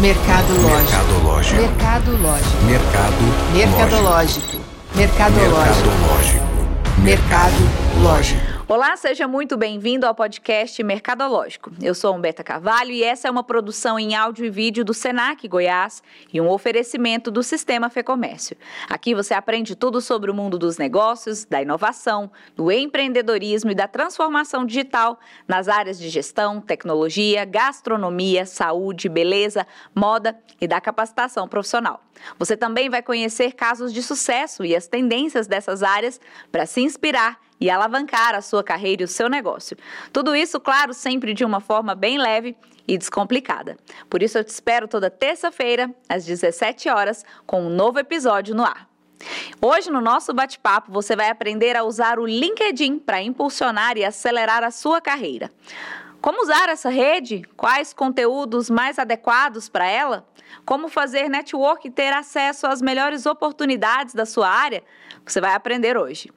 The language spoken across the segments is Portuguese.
Mercadológico. Mercadológico. Mercado. Mercadológico. Mercadológico. Mercadológico. Mercadológico. Olá, seja muito bem-vindo ao podcast Mercadológico. Eu sou Humberta Carvalho e essa é uma produção em áudio e vídeo do Senac Goiás e um oferecimento do Sistema Fecomércio. Aqui você aprende tudo sobre o mundo dos negócios, da inovação, do empreendedorismo e da transformação digital nas áreas de gestão, tecnologia, gastronomia, saúde, beleza, moda e da capacitação profissional. Você também vai conhecer casos de sucesso e as tendências dessas áreas para se inspirar e alavancar a sua carreira e o seu negócio. Tudo isso, claro, sempre de uma forma bem leve e descomplicada. Por isso eu te espero toda terça-feira, às 17 horas, com um novo episódio no ar. Hoje, no nosso bate-papo, você vai aprender a usar o LinkedIn para impulsionar e acelerar a sua carreira. Como usar essa rede? Quais conteúdos mais adequados para ela? Como fazer network e ter acesso às melhores oportunidades da sua área? Você vai aprender hoje.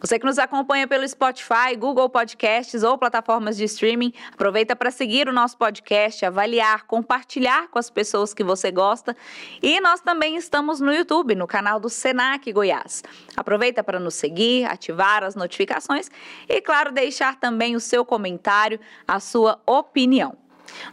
Você que nos acompanha pelo Spotify, Google Podcasts ou plataformas de streaming, aproveita para seguir o nosso podcast, avaliar, compartilhar com as pessoas que você gosta. E nós também estamos no YouTube, no canal do Senac Goiás. Aproveita para nos seguir, ativar as notificações e, claro, deixar também o seu comentário, a sua opinião.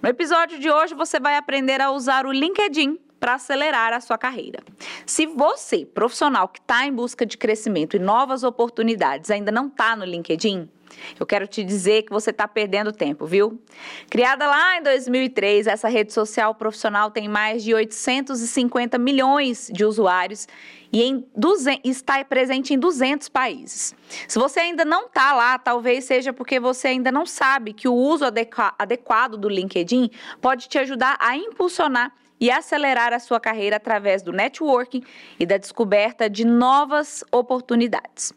No episódio de hoje, você vai aprender a usar o LinkedIn para acelerar a sua carreira. Se você, profissional que está em busca de crescimento e novas oportunidades, ainda não está no LinkedIn, eu quero te dizer que você está perdendo tempo, viu? Criada lá em 2003, essa rede social profissional tem mais de 850 milhões de usuários e em 200, está presente em 200 países. Se você ainda não está lá, talvez seja porque você ainda não sabe que o uso adequado do LinkedIn pode te ajudar a impulsionar e acelerar a sua carreira através do networking e da descoberta de novas oportunidades.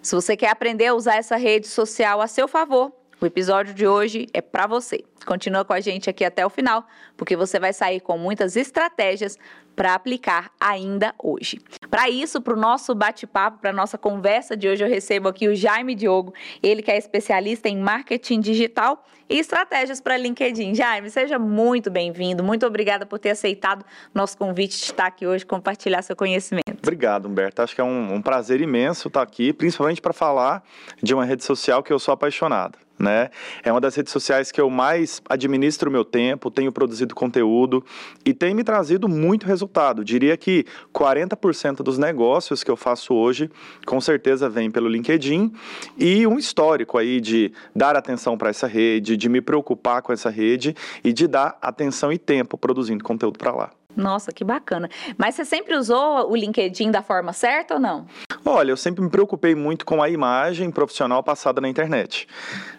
Se você quer aprender a usar essa rede social a seu favor, o episódio de hoje é para você. Continua com a gente aqui até o final, porque você vai sair com muitas estratégias para aplicar ainda hoje. Para isso, para o nosso bate-papo, para a nossa conversa de hoje, eu recebo aqui o Jaime Diogo, ele que é especialista em marketing digital e estratégias para LinkedIn. Jaime, seja muito bem-vindo, muito obrigada por ter aceitado nosso convite de estar aqui hoje compartilhar seu conhecimento. Obrigado, Humberto. Acho que é um, um prazer imenso estar aqui, principalmente para falar de uma rede social que eu sou apaixonado. Né? É uma das redes sociais que eu mais administro o meu tempo, tenho produzido conteúdo e tem me trazido muito resultado. Diria que 40% dos negócios que eu faço hoje, com certeza, vem pelo LinkedIn e um histórico aí de dar atenção para essa rede, de me preocupar com essa rede e de dar atenção e tempo produzindo conteúdo para lá. Nossa, que bacana. Mas você sempre usou o LinkedIn da forma certa ou não? Olha, eu sempre me preocupei muito com a imagem profissional passada na internet.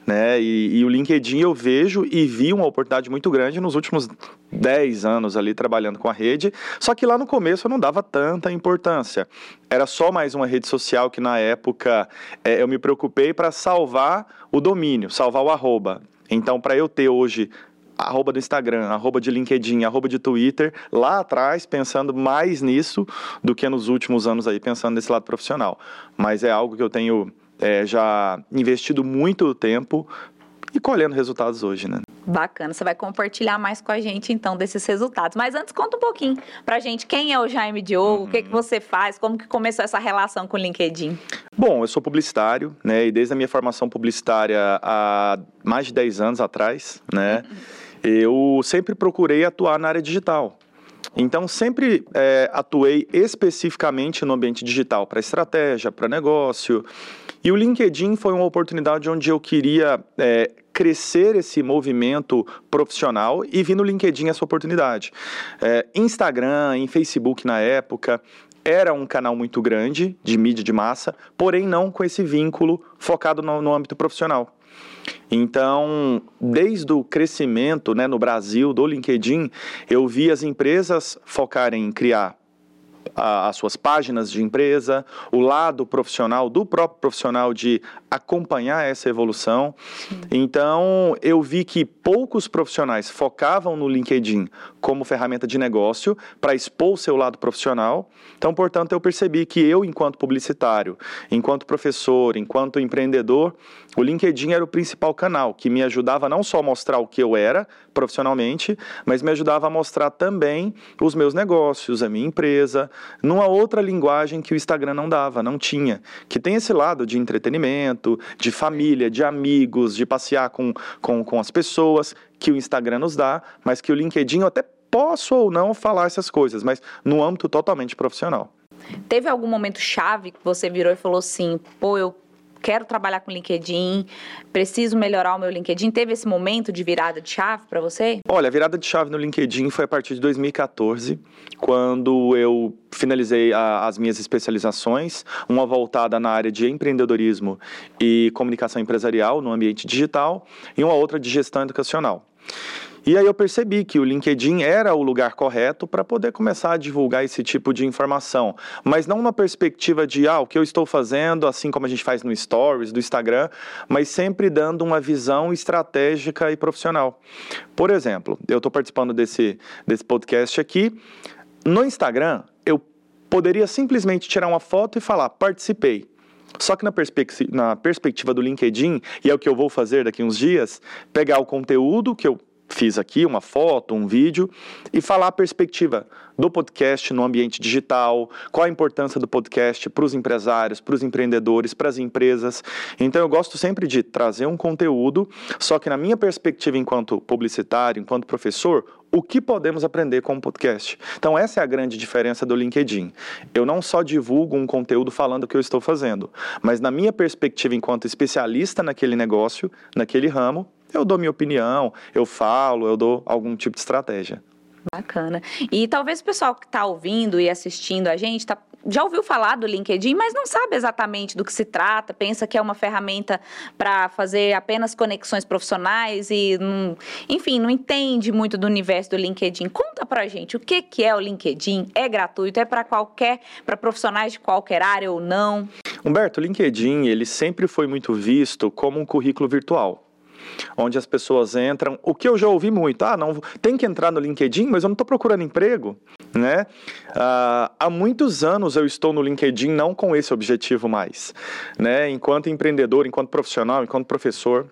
Né? E, e, o LinkedIn eu vejo e vi uma oportunidade muito grande nos últimos 10 anos ali trabalhando com a rede. Só que lá no começo eu não dava tanta importância. Era só mais uma rede social que na época é, eu me preocupei para salvar o domínio, salvar o arroba. Então, para eu ter hoje arroba do Instagram, arroba de LinkedIn, arroba de Twitter, lá atrás, pensando mais nisso do que nos últimos anos aí, pensando nesse lado profissional. Mas é algo que eu tenho é, já investido muito tempo e colhendo resultados hoje, né? Bacana, você vai compartilhar mais com a gente então desses resultados. Mas antes conta um pouquinho pra gente quem é o Jaime Diogo, uhum. o que, que você faz, como que começou essa relação com o LinkedIn? Bom, eu sou publicitário, né? E desde a minha formação publicitária há mais de 10 anos atrás, né? Uhum eu sempre procurei atuar na área digital. Então, sempre é, atuei especificamente no ambiente digital, para estratégia, para negócio. E o LinkedIn foi uma oportunidade onde eu queria é, crescer esse movimento profissional e vi no LinkedIn essa oportunidade. É, Instagram, em Facebook na época, era um canal muito grande de mídia de massa, porém não com esse vínculo focado no, no âmbito profissional. Então, desde o crescimento né, no Brasil do LinkedIn, eu vi as empresas focarem em criar as suas páginas de empresa, o lado profissional do próprio profissional de acompanhar essa evolução. Então, eu vi que poucos profissionais focavam no LinkedIn como ferramenta de negócio para expor o seu lado profissional. Então, portanto, eu percebi que eu, enquanto publicitário, enquanto professor, enquanto empreendedor, o LinkedIn era o principal canal que me ajudava não só a mostrar o que eu era profissionalmente, mas me ajudava a mostrar também os meus negócios, a minha empresa, numa outra linguagem que o Instagram não dava, não tinha, que tem esse lado de entretenimento, de família, de amigos, de passear com, com, com as pessoas que o Instagram nos dá, mas que o LinkedIn eu até posso ou não falar essas coisas, mas no âmbito totalmente profissional. Teve algum momento chave que você virou e falou assim, pô, eu quero trabalhar com LinkedIn, preciso melhorar o meu LinkedIn. Teve esse momento de virada de chave para você? Olha, a virada de chave no LinkedIn foi a partir de 2014, quando eu finalizei a, as minhas especializações, uma voltada na área de empreendedorismo e comunicação empresarial no ambiente digital e uma outra de gestão educacional. E aí eu percebi que o LinkedIn era o lugar correto para poder começar a divulgar esse tipo de informação, mas não uma perspectiva de ah, o que eu estou fazendo, assim como a gente faz no Stories, do Instagram, mas sempre dando uma visão estratégica e profissional. Por exemplo, eu estou participando desse, desse podcast aqui. No Instagram, eu poderia simplesmente tirar uma foto e falar participei. Só que na, na perspectiva do LinkedIn, e é o que eu vou fazer daqui uns dias, pegar o conteúdo que eu fiz aqui, uma foto, um vídeo, e falar a perspectiva do podcast no ambiente digital, qual a importância do podcast para os empresários, para os empreendedores, para as empresas. Então eu gosto sempre de trazer um conteúdo, só que na minha perspectiva enquanto publicitário, enquanto professor, o que podemos aprender com o podcast. Então, essa é a grande diferença do LinkedIn. Eu não só divulgo um conteúdo falando o que eu estou fazendo, mas na minha perspectiva enquanto especialista naquele negócio, naquele ramo, eu dou minha opinião, eu falo, eu dou algum tipo de estratégia. Bacana. E talvez o pessoal que está ouvindo e assistindo a gente tá, já ouviu falar do LinkedIn, mas não sabe exatamente do que se trata, pensa que é uma ferramenta para fazer apenas conexões profissionais e, não, enfim, não entende muito do universo do LinkedIn. Conta pra gente o que, que é o LinkedIn, é gratuito, é para qualquer, para profissionais de qualquer área ou não? Humberto, o LinkedIn, ele sempre foi muito visto como um currículo virtual onde as pessoas entram. O que eu já ouvi muito, ah, não tem que entrar no LinkedIn, mas eu não estou procurando emprego, né? Ah, há muitos anos eu estou no LinkedIn não com esse objetivo mais, né? Enquanto empreendedor, enquanto profissional, enquanto professor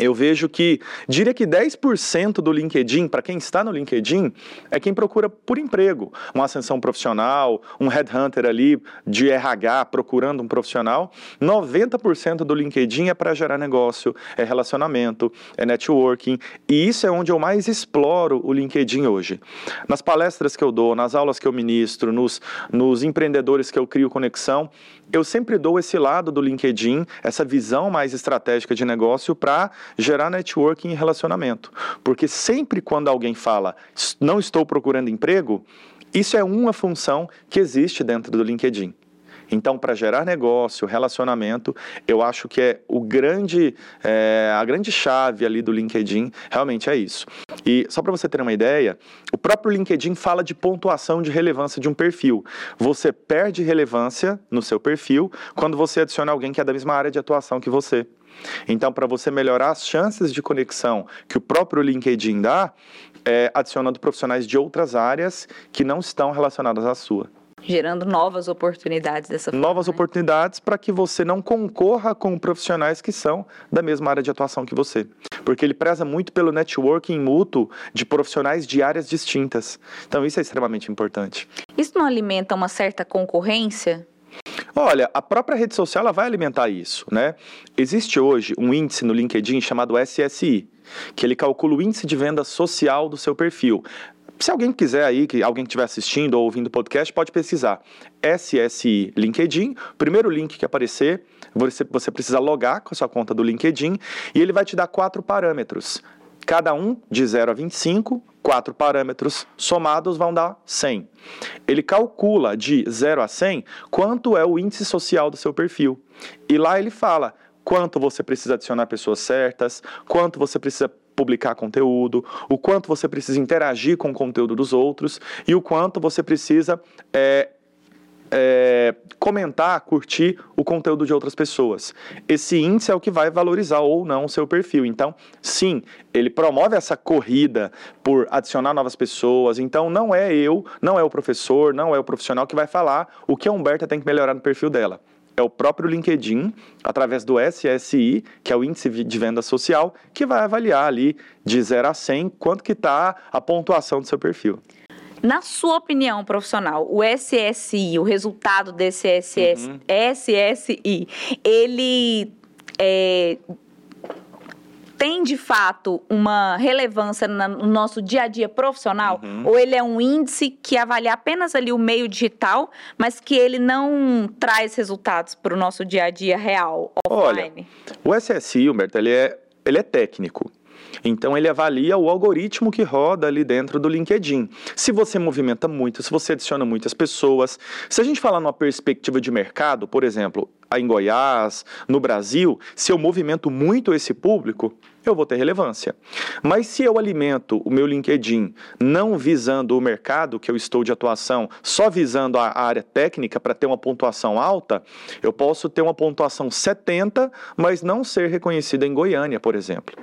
eu vejo que, diria que 10% do LinkedIn, para quem está no LinkedIn, é quem procura por emprego, uma ascensão profissional, um headhunter ali de RH procurando um profissional. 90% do LinkedIn é para gerar negócio, é relacionamento, é networking, e isso é onde eu mais exploro o LinkedIn hoje. Nas palestras que eu dou, nas aulas que eu ministro, nos, nos empreendedores que eu crio conexão, eu sempre dou esse lado do LinkedIn, essa visão mais estratégica de negócio para gerar networking e relacionamento. Porque sempre quando alguém fala, não estou procurando emprego, isso é uma função que existe dentro do LinkedIn. Então, para gerar negócio, relacionamento, eu acho que é o grande, é, a grande chave ali do LinkedIn, realmente é isso. E só para você ter uma ideia, o próprio LinkedIn fala de pontuação de relevância de um perfil. Você perde relevância no seu perfil quando você adiciona alguém que é da mesma área de atuação que você. Então, para você melhorar as chances de conexão que o próprio LinkedIn dá, é adicionando profissionais de outras áreas que não estão relacionadas à sua gerando novas oportunidades dessa forma. Novas né? oportunidades para que você não concorra com profissionais que são da mesma área de atuação que você. Porque ele preza muito pelo networking mútuo de profissionais de áreas distintas. Então isso é extremamente importante. Isso não alimenta uma certa concorrência? Olha, a própria rede social ela vai alimentar isso, né? Existe hoje um índice no LinkedIn chamado SSI, que ele calcula o índice de venda social do seu perfil. Se alguém quiser aí, que alguém estiver assistindo ou ouvindo o podcast, pode pesquisar SSI LinkedIn. Primeiro link que aparecer, você, você precisa logar com a sua conta do LinkedIn e ele vai te dar quatro parâmetros. Cada um de 0 a 25, quatro parâmetros somados vão dar 100. Ele calcula de 0 a 100 quanto é o índice social do seu perfil. E lá ele fala quanto você precisa adicionar pessoas certas, quanto você precisa publicar conteúdo, o quanto você precisa interagir com o conteúdo dos outros e o quanto você precisa é, é, comentar, curtir o conteúdo de outras pessoas. Esse índice é o que vai valorizar ou não o seu perfil. Então, sim, ele promove essa corrida por adicionar novas pessoas. Então, não é eu, não é o professor, não é o profissional que vai falar o que a Humberta tem que melhorar no perfil dela é o próprio LinkedIn, através do SSI, que é o Índice de Venda Social, que vai avaliar ali de 0 a 100 quanto que está a pontuação do seu perfil. Na sua opinião profissional, o SSI, o resultado desse SS, uhum. SSI, ele é, tem de fato uma relevância no nosso dia a dia profissional? Uhum. Ou ele é um índice que avalia apenas ali o meio digital, mas que ele não traz resultados para o nosso dia a dia real, offline? Olha, o SSI, Humberto, ele é, ele é técnico. Então ele avalia o algoritmo que roda ali dentro do LinkedIn. Se você movimenta muito, se você adiciona muitas pessoas. Se a gente falar numa perspectiva de mercado, por exemplo, em Goiás, no Brasil, se eu movimento muito esse público, eu vou ter relevância. Mas se eu alimento o meu LinkedIn não visando o mercado que eu estou de atuação, só visando a área técnica para ter uma pontuação alta, eu posso ter uma pontuação 70, mas não ser reconhecida em Goiânia, por exemplo.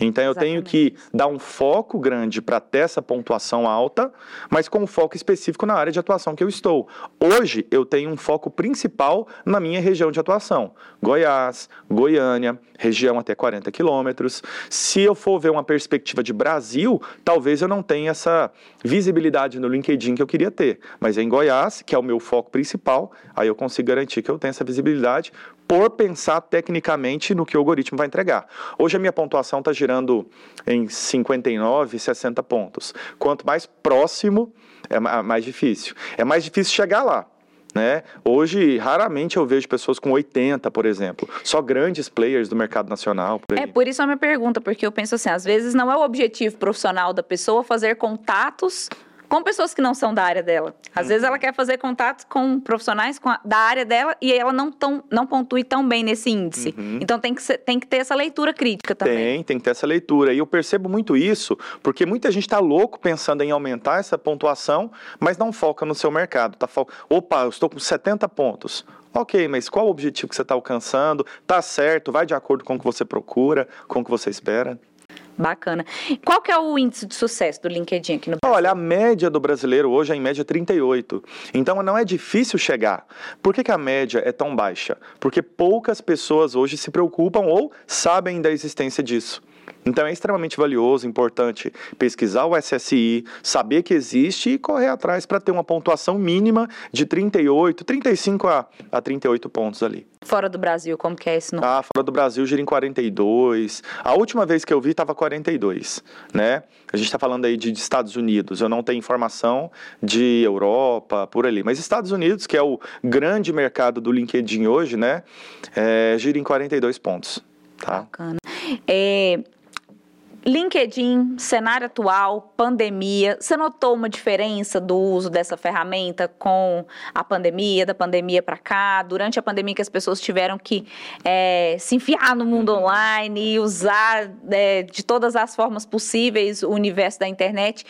Então eu tenho que dar um foco grande para ter essa pontuação alta, mas com um foco específico na área de atuação que eu estou. Hoje eu tenho um foco principal na minha região de atuação: Goiás, Goiânia, região até 40 quilômetros. Se eu for ver uma perspectiva de Brasil, talvez eu não tenha essa visibilidade no LinkedIn que eu queria ter. Mas em Goiás, que é o meu foco principal, aí eu consigo garantir que eu tenho essa visibilidade por pensar tecnicamente no que o algoritmo vai entregar. Hoje a minha pontuação está girando em 59, 60 pontos. Quanto mais próximo, é mais difícil. É mais difícil chegar lá. Né? Hoje, raramente eu vejo pessoas com 80, por exemplo. Só grandes players do mercado nacional. Por é, por isso a minha pergunta, porque eu penso assim, às vezes não é o objetivo profissional da pessoa fazer contatos com pessoas que não são da área dela. Às uhum. vezes ela quer fazer contatos com profissionais com a, da área dela e ela não, tão, não pontue tão bem nesse índice. Uhum. Então tem que, ser, tem que ter essa leitura crítica também. Tem, tem que ter essa leitura. E eu percebo muito isso, porque muita gente está louco pensando em aumentar essa pontuação, mas não foca no seu mercado. Tá fo... Opa, eu estou com 70 pontos. Ok, mas qual o objetivo que você está alcançando? Tá certo, vai de acordo com o que você procura, com o que você espera. Bacana. Qual que é o índice de sucesso do LinkedIn aqui no Brasil? Olha, a média do brasileiro hoje é em média 38. Então não é difícil chegar. Por que, que a média é tão baixa? Porque poucas pessoas hoje se preocupam ou sabem da existência disso. Então é extremamente valioso, importante pesquisar o SSI, saber que existe e correr atrás para ter uma pontuação mínima de 38, 35 a, a 38 pontos ali. Fora do Brasil, como que é esse número? Ah, fora do Brasil gira em 42. A última vez que eu vi estava 42, né? A gente está falando aí de, de, Estados Unidos. Eu não tenho informação de Europa, por ali. Mas Estados Unidos, que é o grande mercado do LinkedIn hoje, né? É, gira em 42 pontos. Tá? Bacana. É, LinkedIn, cenário atual, pandemia, você notou uma diferença do uso dessa ferramenta com a pandemia, da pandemia para cá, durante a pandemia que as pessoas tiveram que é, se enfiar no mundo online e usar é, de todas as formas possíveis o universo da internet?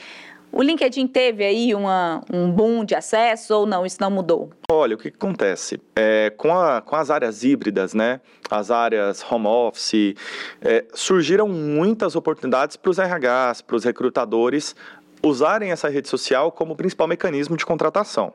O LinkedIn teve aí uma, um boom de acesso ou não? Isso não mudou? Olha, o que, acontece? É, com, a, com as áreas híbridas, né? As áreas home office, é, surgiram muitas oportunidades para os RHs, para os recrutadores usarem essa rede social como principal mecanismo de contratação.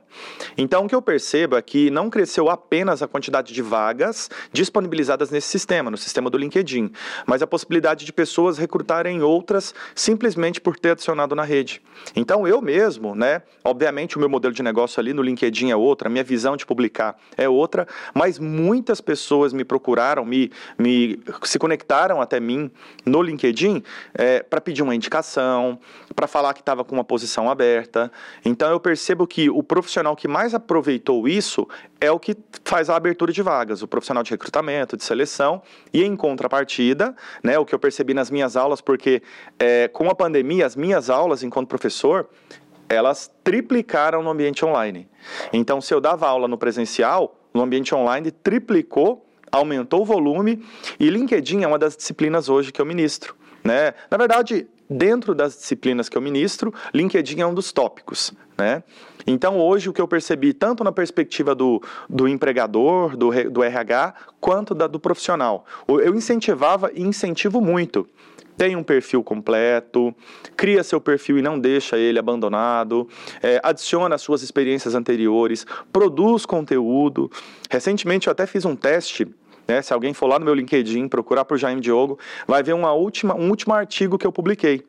Então, o que eu percebo é que não cresceu apenas a quantidade de vagas disponibilizadas nesse sistema, no sistema do LinkedIn, mas a possibilidade de pessoas recrutarem outras simplesmente por ter adicionado na rede. Então, eu mesmo, né, obviamente o meu modelo de negócio ali no LinkedIn é outra, a minha visão de publicar é outra, mas muitas pessoas me procuraram, me, me se conectaram até mim no LinkedIn é, para pedir uma indicação, para falar que estava estava com uma posição aberta. Então eu percebo que o profissional que mais aproveitou isso é o que faz a abertura de vagas, o profissional de recrutamento, de seleção. E em contrapartida, né, o que eu percebi nas minhas aulas, porque é, com a pandemia, as minhas aulas enquanto professor, elas triplicaram no ambiente online. Então, se eu dava aula no presencial, no ambiente online triplicou, aumentou o volume, e LinkedIn é uma das disciplinas hoje que eu ministro. Né? Na verdade, dentro das disciplinas que eu ministro, LinkedIn é um dos tópicos, né? Então, hoje, o que eu percebi, tanto na perspectiva do, do empregador, do, do RH, quanto da, do profissional, eu incentivava e incentivo muito tem um perfil completo, cria seu perfil e não deixa ele abandonado, é, adiciona suas experiências anteriores, produz conteúdo. Recentemente eu até fiz um teste. Né, se alguém for lá no meu LinkedIn, procurar por Jaime Diogo, vai ver uma última, um último artigo que eu publiquei.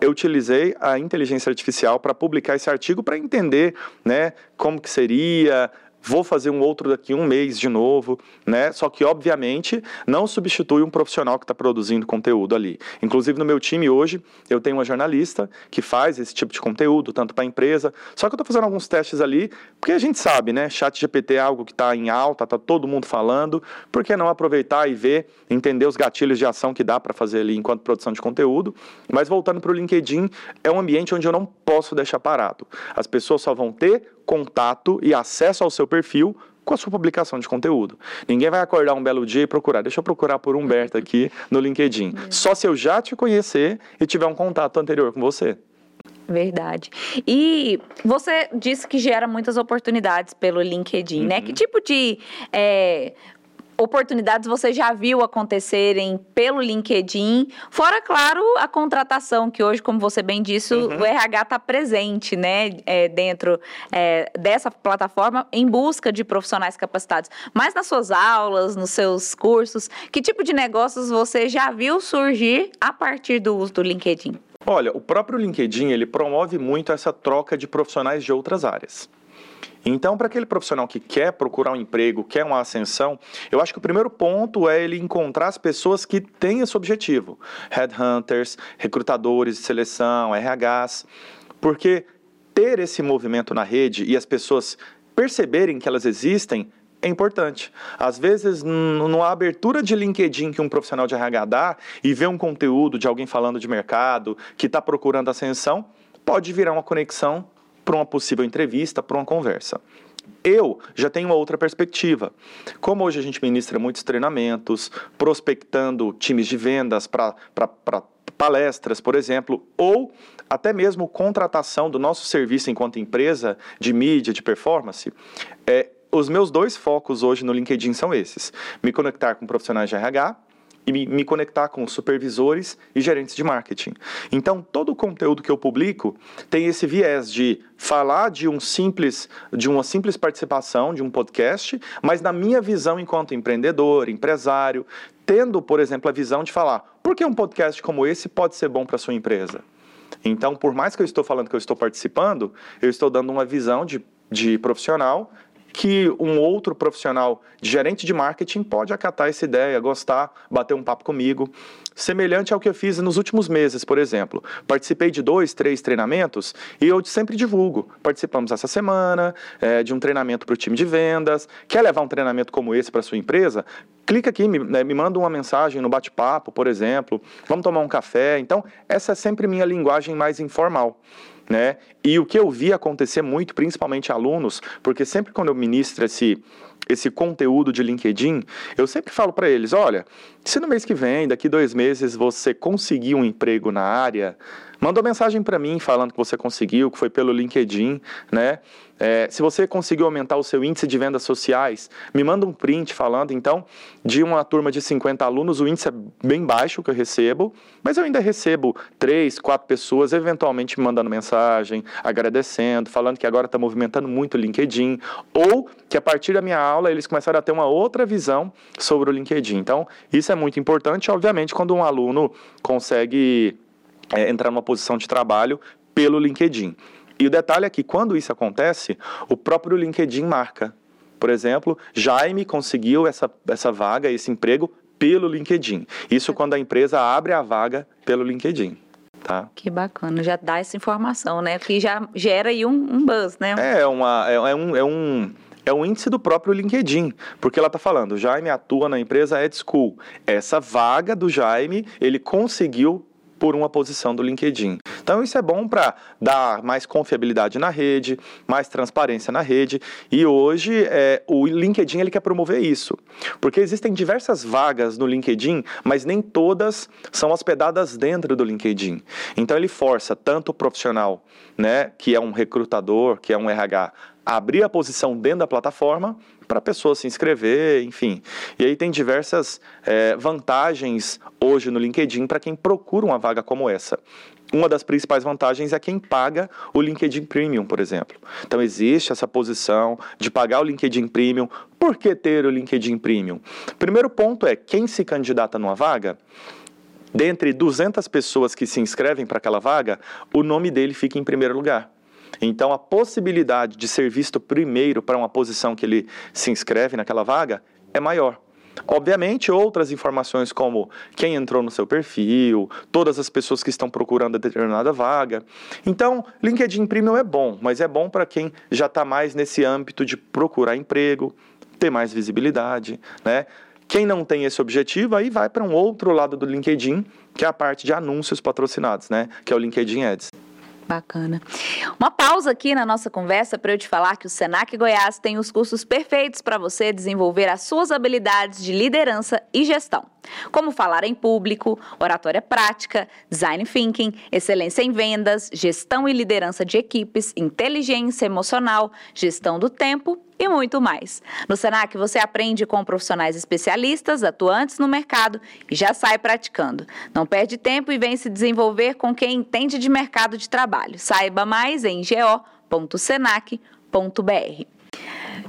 Eu utilizei a inteligência artificial para publicar esse artigo para entender né, como que seria, vou fazer um outro daqui um mês de novo, né? Só que, obviamente, não substitui um profissional que está produzindo conteúdo ali. Inclusive, no meu time hoje, eu tenho uma jornalista que faz esse tipo de conteúdo, tanto para a empresa. Só que eu estou fazendo alguns testes ali, porque a gente sabe, né? Chat GPT é algo que está em alta, está todo mundo falando. Por que não aproveitar e ver, entender os gatilhos de ação que dá para fazer ali enquanto produção de conteúdo? Mas voltando para o LinkedIn, é um ambiente onde eu não posso deixar parado. As pessoas só vão ter contato e acesso ao seu perfil com a sua publicação de conteúdo. Ninguém vai acordar um belo dia e procurar. Deixa eu procurar por Humberto aqui no LinkedIn. Só se eu já te conhecer e tiver um contato anterior com você. Verdade. E você disse que gera muitas oportunidades pelo LinkedIn, uhum. né? Que tipo de é, oportunidades você já viu acontecerem pelo LinkedIn, fora, claro, a contratação, que hoje, como você bem disse, uhum. o RH está presente, né, é, dentro é, dessa plataforma em busca de profissionais capacitados. Mas nas suas aulas, nos seus cursos, que tipo de negócios você já viu surgir a partir do uso do LinkedIn? Olha, o próprio LinkedIn, ele promove muito essa troca de profissionais de outras áreas. Então, para aquele profissional que quer procurar um emprego, quer uma ascensão, eu acho que o primeiro ponto é ele encontrar as pessoas que têm esse objetivo. Headhunters, recrutadores de seleção, RHs. Porque ter esse movimento na rede e as pessoas perceberem que elas existem é importante. Às vezes, numa abertura de LinkedIn que um profissional de RH dá e vê um conteúdo de alguém falando de mercado, que está procurando ascensão, pode virar uma conexão para uma possível entrevista, para uma conversa. Eu já tenho uma outra perspectiva. Como hoje a gente ministra muitos treinamentos, prospectando times de vendas para palestras, por exemplo, ou até mesmo contratação do nosso serviço enquanto empresa de mídia, de performance, é, os meus dois focos hoje no LinkedIn são esses: me conectar com profissionais de RH e me conectar com supervisores e gerentes de marketing. Então, todo o conteúdo que eu publico tem esse viés de falar de um simples, de uma simples participação de um podcast, mas na minha visão enquanto empreendedor, empresário, tendo, por exemplo, a visão de falar, por que um podcast como esse pode ser bom para sua empresa? Então, por mais que eu estou falando que eu estou participando, eu estou dando uma visão de, de profissional que um outro profissional de gerente de marketing pode acatar essa ideia, gostar, bater um papo comigo. Semelhante ao que eu fiz nos últimos meses, por exemplo. Participei de dois, três treinamentos e eu sempre divulgo. Participamos essa semana é, de um treinamento para o time de vendas. Quer levar um treinamento como esse para sua empresa? Clica aqui, me, né, me manda uma mensagem no bate-papo, por exemplo. Vamos tomar um café. Então, essa é sempre minha linguagem mais informal né? E o que eu vi acontecer muito, principalmente alunos, porque sempre quando eu ministro esse esse conteúdo de LinkedIn, eu sempre falo para eles: olha, se no mês que vem, daqui dois meses, você conseguir um emprego na área, manda uma mensagem para mim falando que você conseguiu, que foi pelo LinkedIn, né? É, se você conseguiu aumentar o seu índice de vendas sociais, me manda um print falando. Então, de uma turma de 50 alunos, o índice é bem baixo que eu recebo, mas eu ainda recebo três, quatro pessoas eventualmente me mandando mensagem, agradecendo, falando que agora está movimentando muito o LinkedIn, ou que a partir da minha aula eles começaram a ter uma outra visão sobre o LinkedIn. Então, isso é muito importante, obviamente, quando um aluno consegue é, entrar numa posição de trabalho pelo LinkedIn. E o detalhe é que quando isso acontece, o próprio LinkedIn marca. Por exemplo, Jaime conseguiu essa, essa vaga, esse emprego, pelo LinkedIn. Isso quando a empresa abre a vaga pelo LinkedIn. Tá? Que bacana, já dá essa informação, né? Que já gera aí um, um buzz, né? É, uma, é, é, um, é um é um índice do próprio LinkedIn, porque ela está falando, o Jaime atua na empresa Ed School. Essa vaga do Jaime, ele conseguiu por uma posição do LinkedIn. Então isso é bom para dar mais confiabilidade na rede, mais transparência na rede. E hoje é, o LinkedIn ele quer promover isso, porque existem diversas vagas no LinkedIn, mas nem todas são hospedadas dentro do LinkedIn. Então ele força tanto o profissional, né, que é um recrutador, que é um RH, a abrir a posição dentro da plataforma para a pessoa se inscrever, enfim. E aí tem diversas é, vantagens hoje no LinkedIn para quem procura uma vaga como essa. Uma das principais vantagens é quem paga o LinkedIn Premium, por exemplo. Então existe essa posição de pagar o LinkedIn Premium. Por que ter o LinkedIn Premium? Primeiro ponto é quem se candidata numa vaga, dentre 200 pessoas que se inscrevem para aquela vaga, o nome dele fica em primeiro lugar. Então, a possibilidade de ser visto primeiro para uma posição que ele se inscreve naquela vaga é maior. Obviamente, outras informações como quem entrou no seu perfil, todas as pessoas que estão procurando determinada vaga. Então, LinkedIn Premium é bom, mas é bom para quem já está mais nesse âmbito de procurar emprego, ter mais visibilidade, né? Quem não tem esse objetivo, aí vai para um outro lado do LinkedIn, que é a parte de anúncios patrocinados, né? Que é o LinkedIn Ads. Bacana. Uma pausa aqui na nossa conversa para eu te falar que o Senac Goiás tem os cursos perfeitos para você desenvolver as suas habilidades de liderança e gestão como falar em público, oratória prática, design thinking, excelência em vendas, gestão e liderança de equipes, inteligência emocional, gestão do tempo e muito mais. No Senac você aprende com profissionais especialistas, atuantes no mercado e já sai praticando. Não perde tempo e vem se desenvolver com quem entende de mercado de trabalho. Saiba mais em go.senac.br.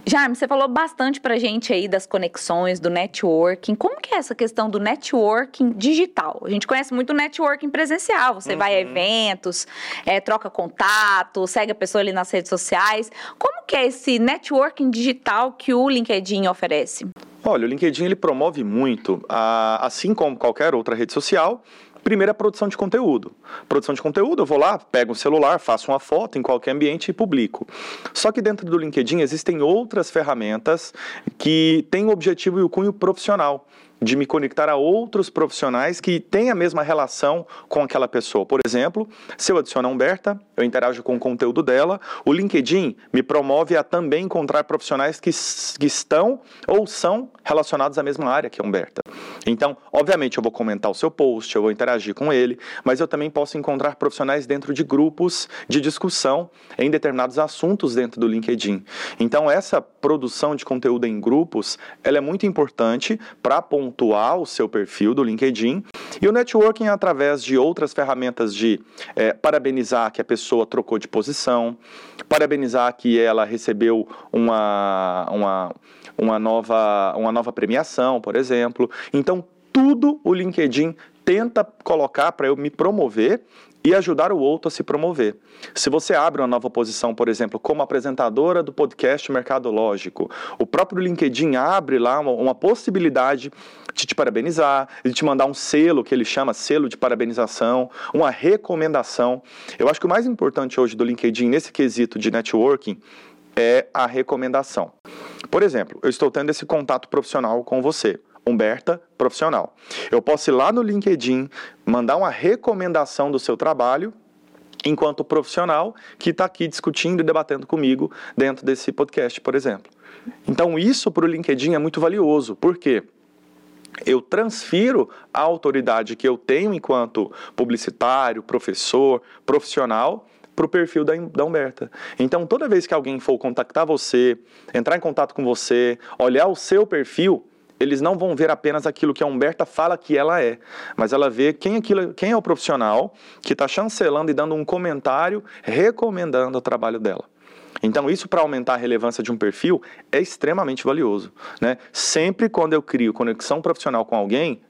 Jaime, você falou bastante pra gente aí das conexões, do networking. Como que é essa questão do networking digital? A gente conhece muito o networking presencial. Você uhum. vai a eventos, é, troca contato, segue a pessoa ali nas redes sociais. Como que é esse networking digital que o LinkedIn oferece? Olha, o LinkedIn ele promove muito, assim como qualquer outra rede social, Primeiro, a produção de conteúdo. Produção de conteúdo, eu vou lá, pego um celular, faço uma foto em qualquer ambiente e publico. Só que dentro do LinkedIn existem outras ferramentas que têm o objetivo e o cunho profissional de me conectar a outros profissionais que têm a mesma relação com aquela pessoa. Por exemplo, se eu adiciono a Humberta, eu interajo com o conteúdo dela, o LinkedIn me promove a também encontrar profissionais que, que estão ou são relacionados à mesma área que a Humberta. Então, obviamente, eu vou comentar o seu post, eu vou interagir com ele, mas eu também posso encontrar profissionais dentro de grupos de discussão em determinados assuntos dentro do LinkedIn. Então, essa produção de conteúdo em grupos, ela é muito importante para pontuar o seu perfil do LinkedIn. E o networking através de outras ferramentas de é, parabenizar que a pessoa trocou de posição, parabenizar que ela recebeu uma, uma, uma, nova, uma nova premiação, por exemplo. Então, tudo o LinkedIn tenta colocar para eu me promover e ajudar o outro a se promover. Se você abre uma nova posição, por exemplo, como apresentadora do podcast Mercadológico, o próprio LinkedIn abre lá uma, uma possibilidade de te parabenizar, de te mandar um selo que ele chama selo de parabenização, uma recomendação. Eu acho que o mais importante hoje do LinkedIn nesse quesito de networking é a recomendação. Por exemplo, eu estou tendo esse contato profissional com você. Humberta Profissional. Eu posso ir lá no LinkedIn, mandar uma recomendação do seu trabalho enquanto profissional que está aqui discutindo e debatendo comigo dentro desse podcast, por exemplo. Então, isso para o LinkedIn é muito valioso. Por quê? Eu transfiro a autoridade que eu tenho enquanto publicitário, professor, profissional para o perfil da, da Humberta. Então, toda vez que alguém for contactar você, entrar em contato com você, olhar o seu perfil, eles não vão ver apenas aquilo que a Humberta fala que ela é, mas ela vê quem, aquilo, quem é o profissional que está chancelando e dando um comentário recomendando o trabalho dela. Então, isso para aumentar a relevância de um perfil é extremamente valioso. Né? Sempre quando eu crio conexão profissional com alguém,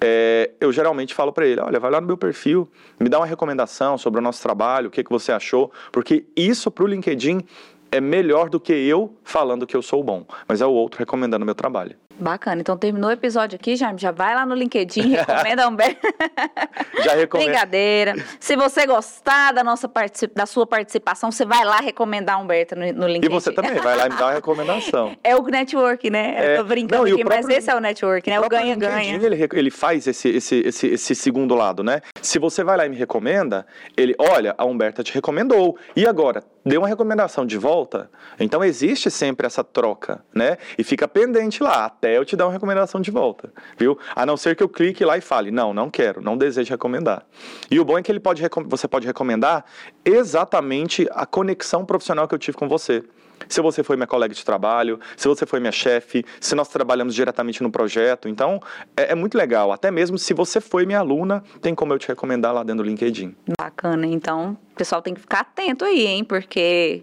é, eu geralmente falo para ele: olha, vai lá no meu perfil, me dá uma recomendação sobre o nosso trabalho, o que, que você achou, porque isso para o LinkedIn é melhor do que eu falando que eu sou bom, mas é o outro recomendando meu trabalho. Bacana. Então terminou o episódio aqui, já, já vai lá no LinkedIn, recomenda um Humberto. Já recomendo. Brincadeira. Se você gostar da, nossa da sua participação, você vai lá recomendar um Humberto no, no LinkedIn. E você também, vai lá e me dá uma recomendação. É o network, né? É, Eu tô brincando não, o aqui, mas próprio- esse é o network, né? O próprio ganha-ganha. Ele, ele faz esse, esse, esse, esse segundo lado, né? Se você vai lá e me recomenda, ele, olha, a Humberta te recomendou. E agora, deu uma recomendação de volta? Então existe sempre essa troca, né? E fica pendente lá, até eu te dar uma recomendação de volta, viu? A não ser que eu clique lá e fale, não, não quero, não desejo recomendar. E o bom é que ele pode, você pode recomendar exatamente a conexão profissional que eu tive com você. Se você foi minha colega de trabalho, se você foi minha chefe, se nós trabalhamos diretamente no projeto. Então, é, é muito legal. Até mesmo se você foi minha aluna, tem como eu te recomendar lá dentro do LinkedIn. Bacana. Então, o pessoal tem que ficar atento aí, hein? Porque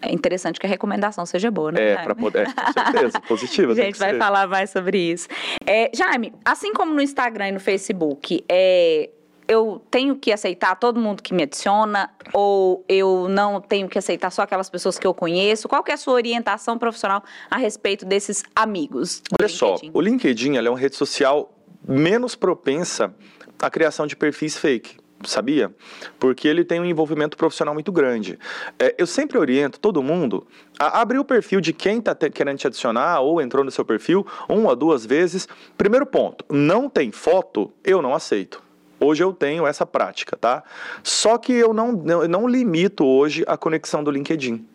é interessante que a recomendação seja boa, né? É, para poder. É, com certeza, positiva. A gente vai ser. falar mais sobre isso. É, Jaime, assim como no Instagram e no Facebook, é, eu tenho que aceitar todo mundo que me adiciona ou eu não tenho que aceitar só aquelas pessoas que eu conheço? Qual que é a sua orientação profissional a respeito desses amigos? Olha só, o LinkedIn é uma rede social menos propensa à criação de perfis fake. Sabia? Porque ele tem um envolvimento profissional muito grande. É, eu sempre oriento todo mundo a abrir o perfil de quem está querendo te adicionar ou entrou no seu perfil uma, duas vezes. Primeiro ponto: não tem foto, eu não aceito. Hoje eu tenho essa prática, tá? Só que eu não, eu não limito hoje a conexão do LinkedIn.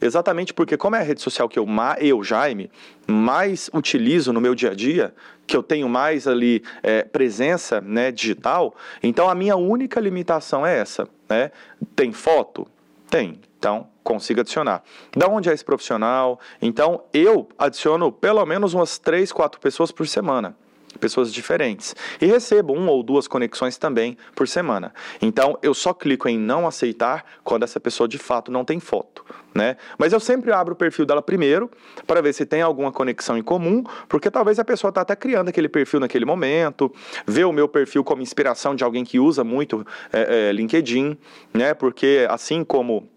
Exatamente porque, como é a rede social que eu, eu Jaime, mais utilizo no meu dia a dia, que eu tenho mais ali é, presença né, digital, então a minha única limitação é essa. Né? Tem foto? Tem. Então, consigo adicionar. Da onde é esse profissional? Então, eu adiciono pelo menos umas três, quatro pessoas por semana pessoas diferentes. E recebo uma ou duas conexões também por semana. Então, eu só clico em não aceitar quando essa pessoa de fato não tem foto, né? Mas eu sempre abro o perfil dela primeiro para ver se tem alguma conexão em comum, porque talvez a pessoa está até criando aquele perfil naquele momento, vê o meu perfil como inspiração de alguém que usa muito é, é, LinkedIn, né? Porque assim como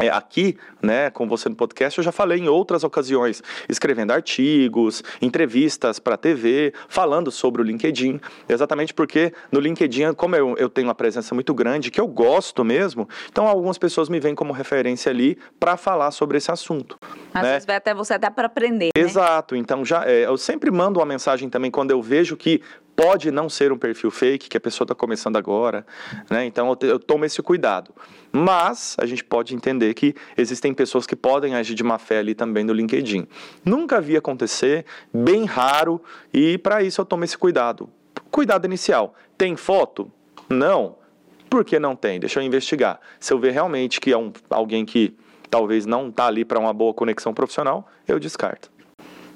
é, aqui, né, com você no podcast, eu já falei em outras ocasiões, escrevendo artigos, entrevistas para TV, falando sobre o LinkedIn, exatamente porque no LinkedIn, como eu, eu tenho uma presença muito grande, que eu gosto mesmo, então algumas pessoas me veem como referência ali para falar sobre esse assunto. Às né? vezes vai até você até para aprender, né? Exato, então já é, eu sempre mando uma mensagem também quando eu vejo que pode não ser um perfil fake, que a pessoa está começando agora, né? Então eu, te- eu tomo esse cuidado. Mas a gente pode entender que existem pessoas que podem agir de má fé ali também no LinkedIn. Nunca vi acontecer, bem raro, e para isso eu tomo esse cuidado. Cuidado inicial. Tem foto? Não. Por que não tem? Deixa eu investigar. Se eu ver realmente que é um, alguém que talvez não está ali para uma boa conexão profissional, eu descarto.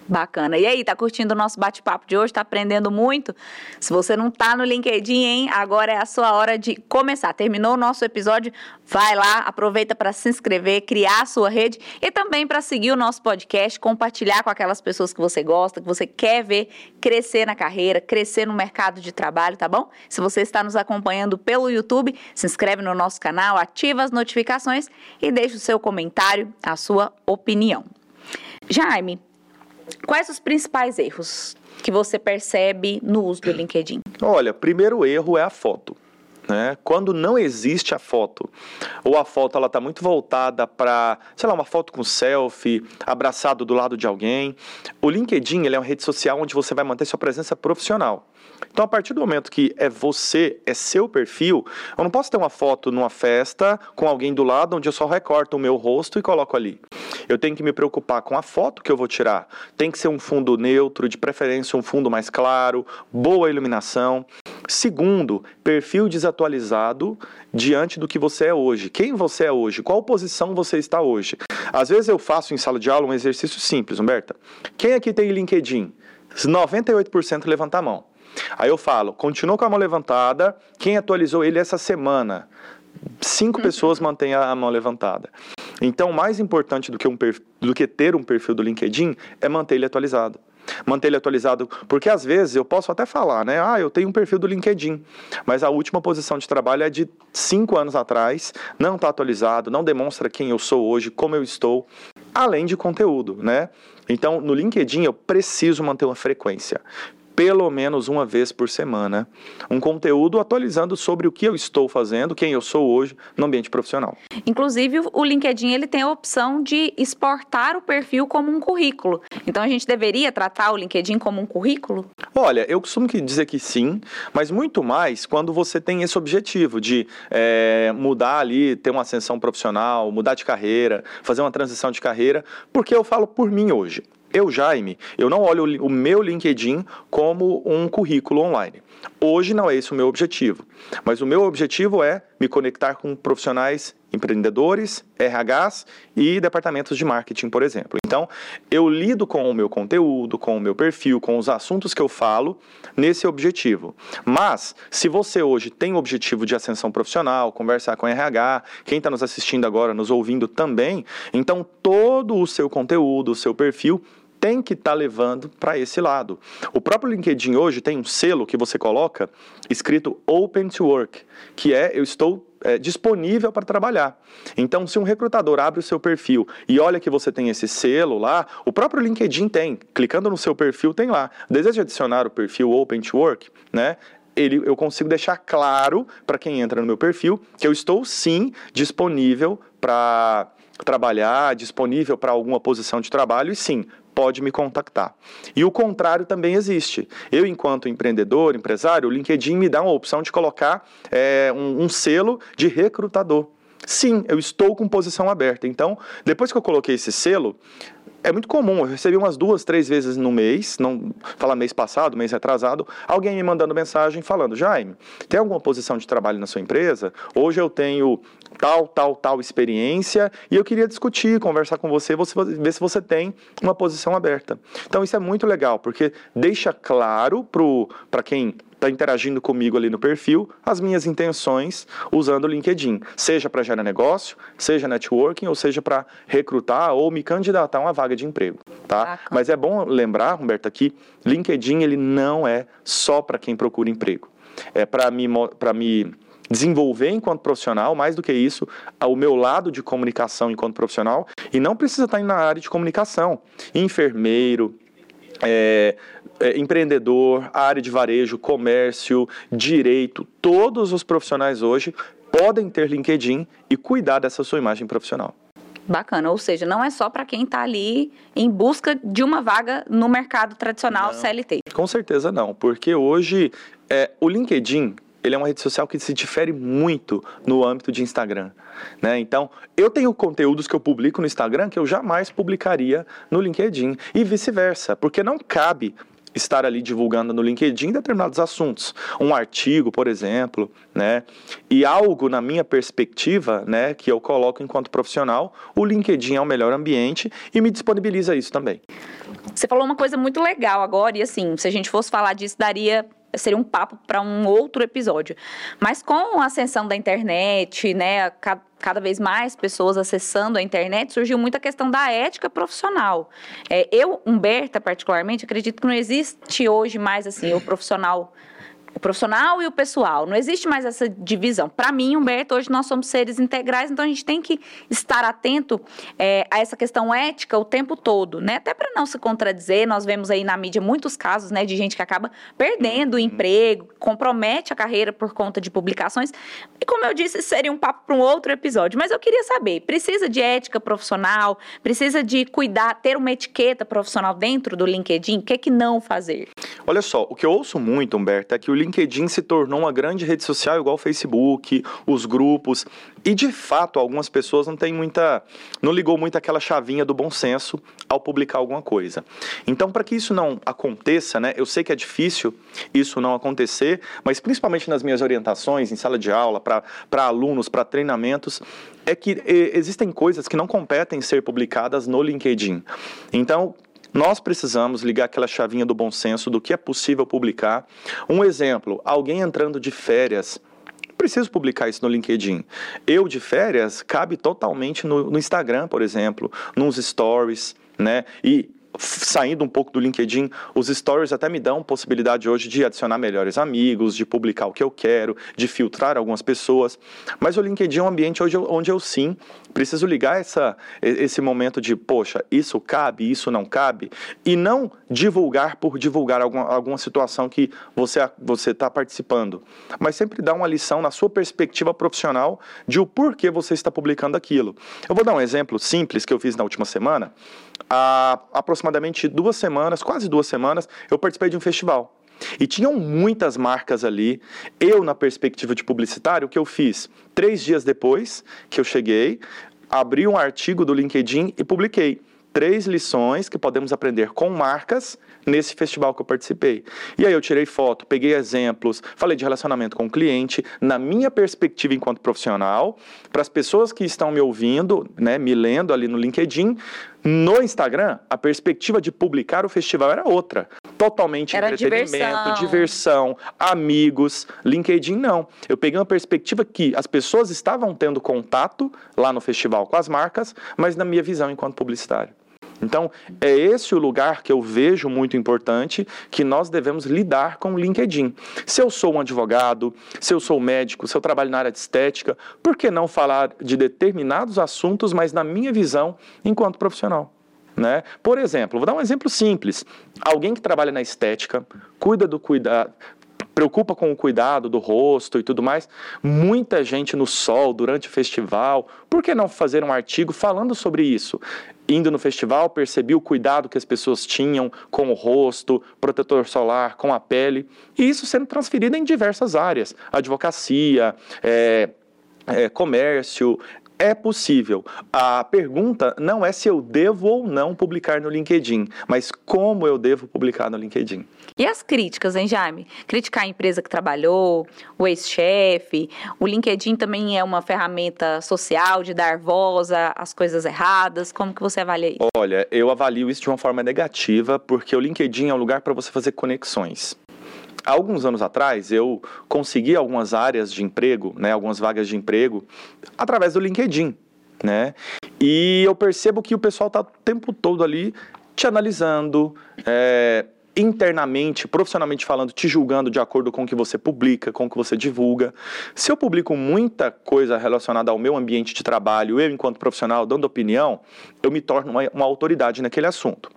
Bacana. E aí, tá curtindo o nosso bate-papo de hoje? Tá aprendendo muito? Se você não tá no LinkedIn, hein? Agora é a sua hora de começar. Terminou o nosso episódio? Vai lá, aproveita para se inscrever, criar a sua rede e também para seguir o nosso podcast, compartilhar com aquelas pessoas que você gosta, que você quer ver crescer na carreira, crescer no mercado de trabalho, tá bom? Se você está nos acompanhando pelo YouTube, se inscreve no nosso canal, ativa as notificações e deixa o seu comentário, a sua opinião. Jaime, Quais os principais erros que você percebe no uso do LinkedIn? Olha, primeiro erro é a foto. Né? Quando não existe a foto, ou a foto ela está muito voltada para, sei lá, uma foto com selfie, abraçado do lado de alguém. O LinkedIn ele é uma rede social onde você vai manter sua presença profissional. Então, a partir do momento que é você, é seu perfil, eu não posso ter uma foto numa festa com alguém do lado onde eu só recorto o meu rosto e coloco ali. Eu tenho que me preocupar com a foto que eu vou tirar. Tem que ser um fundo neutro, de preferência um fundo mais claro, boa iluminação. Segundo, perfil desatualizado diante do que você é hoje. Quem você é hoje? Qual posição você está hoje? Às vezes eu faço em sala de aula um exercício simples, Humberta. Quem aqui tem LinkedIn? 98% levanta a mão. Aí eu falo, continua com a mão levantada. Quem atualizou ele essa semana? Cinco pessoas mantêm a mão levantada. Então, mais importante do que, um do que ter um perfil do LinkedIn é manter ele atualizado. Manter ele atualizado, porque às vezes eu posso até falar, né? Ah, eu tenho um perfil do LinkedIn, mas a última posição de trabalho é de cinco anos atrás, não está atualizado, não demonstra quem eu sou hoje, como eu estou. além de conteúdo, né? Então, no LinkedIn eu preciso manter uma frequência pelo menos uma vez por semana, um conteúdo atualizando sobre o que eu estou fazendo, quem eu sou hoje no ambiente profissional. Inclusive, o LinkedIn ele tem a opção de exportar o perfil como um currículo. Então, a gente deveria tratar o LinkedIn como um currículo? Olha, eu costumo dizer que sim, mas muito mais quando você tem esse objetivo de é, mudar ali, ter uma ascensão profissional, mudar de carreira, fazer uma transição de carreira, porque eu falo por mim hoje. Eu, Jaime, eu não olho o meu LinkedIn como um currículo online. Hoje não é esse o meu objetivo, mas o meu objetivo é me conectar com profissionais empreendedores, RHs e departamentos de marketing, por exemplo. Então, eu lido com o meu conteúdo, com o meu perfil, com os assuntos que eu falo nesse objetivo. Mas, se você hoje tem o objetivo de ascensão profissional, conversar com RH, quem está nos assistindo agora, nos ouvindo também, então todo o seu conteúdo, o seu perfil tem que estar tá levando para esse lado. O próprio LinkedIn hoje tem um selo que você coloca escrito Open to Work, que é eu estou é, disponível para trabalhar. Então, se um recrutador abre o seu perfil e olha que você tem esse selo lá, o próprio LinkedIn tem. Clicando no seu perfil, tem lá. Deseja adicionar o perfil Open to Work, né? Ele, eu consigo deixar claro para quem entra no meu perfil que eu estou sim disponível para trabalhar, disponível para alguma posição de trabalho e sim, pode me contactar. E o contrário também existe. Eu, enquanto empreendedor, empresário, o LinkedIn me dá uma opção de colocar é, um, um selo de recrutador. Sim, eu estou com posição aberta. Então, depois que eu coloquei esse selo, é muito comum, eu recebi umas duas, três vezes no mês, não fala mês passado, mês retrasado, alguém me mandando mensagem falando, Jaime, tem alguma posição de trabalho na sua empresa? Hoje eu tenho tal, tal, tal experiência e eu queria discutir, conversar com você, você ver se você tem uma posição aberta. Então isso é muito legal, porque deixa claro para quem está interagindo comigo ali no perfil as minhas intenções usando o LinkedIn, seja para gerar negócio, seja networking, ou seja para recrutar ou me candidatar a uma vaga de emprego, tá? Mas é bom lembrar, Humberto, que LinkedIn ele não é só para quem procura emprego. É para me, para me desenvolver enquanto profissional, mais do que isso, o meu lado de comunicação enquanto profissional, e não precisa estar na área de comunicação. Enfermeiro, é, é, empreendedor, área de varejo, comércio, direito, todos os profissionais hoje podem ter LinkedIn e cuidar dessa sua imagem profissional. Bacana, ou seja, não é só para quem está ali em busca de uma vaga no mercado tradicional não, CLT. Com certeza não, porque hoje é, o LinkedIn ele é uma rede social que se difere muito no âmbito de Instagram. Né? Então, eu tenho conteúdos que eu publico no Instagram que eu jamais publicaria no LinkedIn e vice-versa, porque não cabe estar ali divulgando no LinkedIn determinados assuntos, um artigo, por exemplo, né? E algo na minha perspectiva, né, que eu coloco enquanto profissional, o LinkedIn é o melhor ambiente e me disponibiliza isso também. Você falou uma coisa muito legal agora e assim, se a gente fosse falar disso, daria seria um papo para um outro episódio. Mas com a ascensão da internet, né, cada vez mais pessoas acessando a internet, surgiu muita questão da ética profissional. É, eu, Humberta, particularmente, acredito que não existe hoje mais assim o profissional o profissional e o pessoal. Não existe mais essa divisão. Para mim, Humberto, hoje nós somos seres integrais, então a gente tem que estar atento é, a essa questão ética o tempo todo, né? Até para não se contradizer, nós vemos aí na mídia muitos casos, né, de gente que acaba perdendo o uhum. emprego, compromete a carreira por conta de publicações. E como eu disse, seria um papo para um outro episódio. Mas eu queria saber, precisa de ética profissional? Precisa de cuidar, ter uma etiqueta profissional dentro do LinkedIn? O que é que não fazer? Olha só, o que eu ouço muito, Humberto, é que o LinkedIn se tornou uma grande rede social igual o Facebook, os grupos, e de fato algumas pessoas não têm muita, não ligou muito aquela chavinha do bom senso ao publicar alguma coisa. Então, para que isso não aconteça, né, eu sei que é difícil isso não acontecer, mas principalmente nas minhas orientações em sala de aula, para alunos, para treinamentos, é que existem coisas que não competem ser publicadas no LinkedIn. Então, nós precisamos ligar aquela chavinha do bom senso do que é possível publicar. Um exemplo: alguém entrando de férias preciso publicar isso no LinkedIn. Eu de férias cabe totalmente no, no, Instagram, por exemplo, nos stories, né? E saindo um pouco do LinkedIn, os stories até me dão possibilidade hoje de adicionar melhores amigos, de publicar o que eu quero, de filtrar algumas pessoas. Mas o LinkedIn é um ambiente onde eu, onde eu sim preciso ligar essa, esse momento de, poxa, isso cabe, isso não cabe, e não divulgar por divulgar alguma, alguma situação que você está participando, mas sempre dar uma lição na sua perspectiva profissional de o porquê você está publicando aquilo. Eu vou dar um exemplo simples que eu fiz na última semana. Há aproximadamente duas semanas, quase duas semanas, eu participei de um festival. E tinham muitas marcas ali. Eu, na perspectiva de publicitário, o que eu fiz? Três dias depois que eu cheguei, abri um artigo do LinkedIn e publiquei três lições que podemos aprender com marcas nesse festival que eu participei. E aí eu tirei foto, peguei exemplos, falei de relacionamento com o cliente, na minha perspectiva enquanto profissional, para as pessoas que estão me ouvindo, né, me lendo ali no LinkedIn, no Instagram, a perspectiva de publicar o festival era outra. Totalmente era entretenimento, diversão. diversão, amigos. LinkedIn não. Eu peguei uma perspectiva que as pessoas estavam tendo contato lá no festival com as marcas, mas na minha visão enquanto publicitário. Então, é esse o lugar que eu vejo muito importante que nós devemos lidar com o LinkedIn. Se eu sou um advogado, se eu sou médico, se eu trabalho na área de estética, por que não falar de determinados assuntos, mas na minha visão enquanto profissional? Né? Por exemplo, vou dar um exemplo simples. Alguém que trabalha na estética, cuida do cuidado, preocupa com o cuidado do rosto e tudo mais. Muita gente no sol durante o festival. Por que não fazer um artigo falando sobre isso? Indo no festival, percebi o cuidado que as pessoas tinham com o rosto, protetor solar, com a pele, e isso sendo transferido em diversas áreas: advocacia, é, é, comércio, é possível. A pergunta não é se eu devo ou não publicar no LinkedIn, mas como eu devo publicar no LinkedIn. E as críticas, hein, Jaime? Criticar a empresa que trabalhou, o ex-chefe. O LinkedIn também é uma ferramenta social de dar voz às coisas erradas. Como que você avalia isso? Olha, eu avalio isso de uma forma negativa, porque o LinkedIn é um lugar para você fazer conexões há alguns anos atrás, eu consegui algumas áreas de emprego, né, algumas vagas de emprego, através do LinkedIn. Né? E eu percebo que o pessoal está o tempo todo ali te analisando, é, internamente, profissionalmente falando, te julgando de acordo com o que você publica, com o que você divulga. Se eu publico muita coisa relacionada ao meu ambiente de trabalho, eu, enquanto profissional, dando opinião, eu me torno uma, uma autoridade naquele assunto.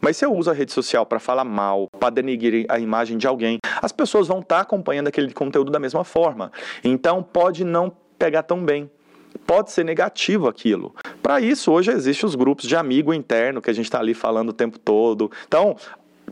Mas se eu uso a rede social para falar mal, para denigrir a imagem de alguém, as pessoas vão estar tá acompanhando aquele conteúdo da mesma forma. Então pode não pegar tão bem. Pode ser negativo aquilo. Para isso, hoje existem os grupos de amigo interno que a gente está ali falando o tempo todo. Então,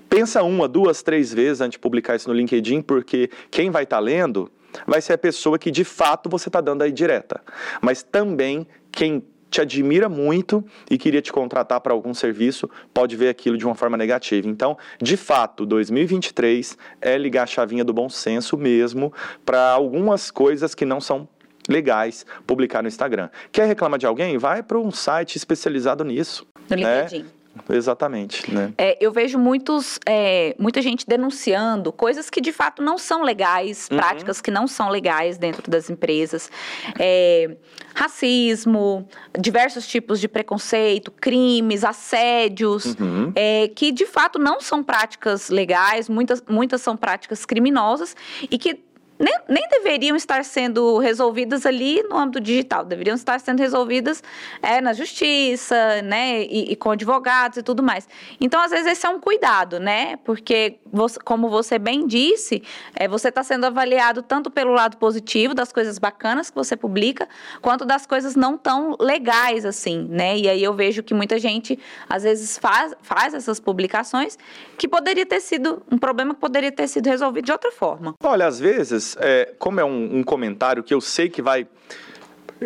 pensa uma, duas, três vezes antes de publicar isso no LinkedIn, porque quem vai estar tá lendo vai ser a pessoa que de fato você está dando aí direta. Mas também quem te admira muito e queria te contratar para algum serviço, pode ver aquilo de uma forma negativa. Então, de fato, 2023 é ligar a chavinha do bom senso mesmo para algumas coisas que não são legais publicar no Instagram. Quer reclamar de alguém? Vai para um site especializado nisso. No né? LinkedIn. Exatamente, né? É, eu vejo muitos, é, muita gente denunciando coisas que de fato não são legais, uhum. práticas que não são legais dentro das empresas. É, racismo, diversos tipos de preconceito, crimes, assédios, uhum. É, que de fato não são práticas legais, muitas, muitas são práticas criminosas e que nem, nem deveriam estar sendo resolvidas ali no âmbito digital, deveriam estar sendo resolvidas é, na justiça, né, e, e, com advogados e tudo mais. Então, às vezes, esse é um cuidado, né, porque, você, como você bem disse, é, você está sendo avaliado tanto pelo lado positivo, das coisas bacanas que você publica, quanto das coisas não tão legais, assim, né, e aí eu vejo que muita gente, às vezes, faz, faz essas publicações que poderia ter sido, um problema que poderia ter sido resolvido de outra forma. Olha, às vezes, é, como é um, um comentário que eu sei que vai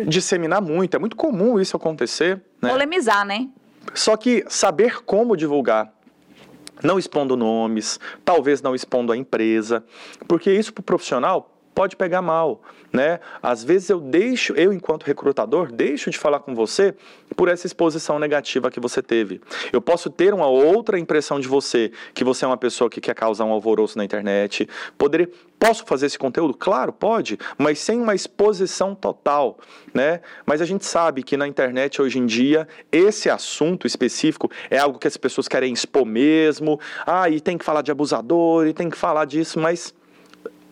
disseminar muito, é muito comum isso acontecer. Né? Polemizar, né? Só que saber como divulgar, não expondo nomes, talvez não expondo a empresa, porque isso para o profissional pode pegar mal, né? Às vezes eu deixo, eu enquanto recrutador, deixo de falar com você por essa exposição negativa que você teve. Eu posso ter uma outra impressão de você, que você é uma pessoa que quer causar um alvoroço na internet. Poderia, posso fazer esse conteúdo? Claro, pode, mas sem uma exposição total, né? Mas a gente sabe que na internet hoje em dia esse assunto específico é algo que as pessoas querem expor mesmo. Ah, e tem que falar de abusador, e tem que falar disso, mas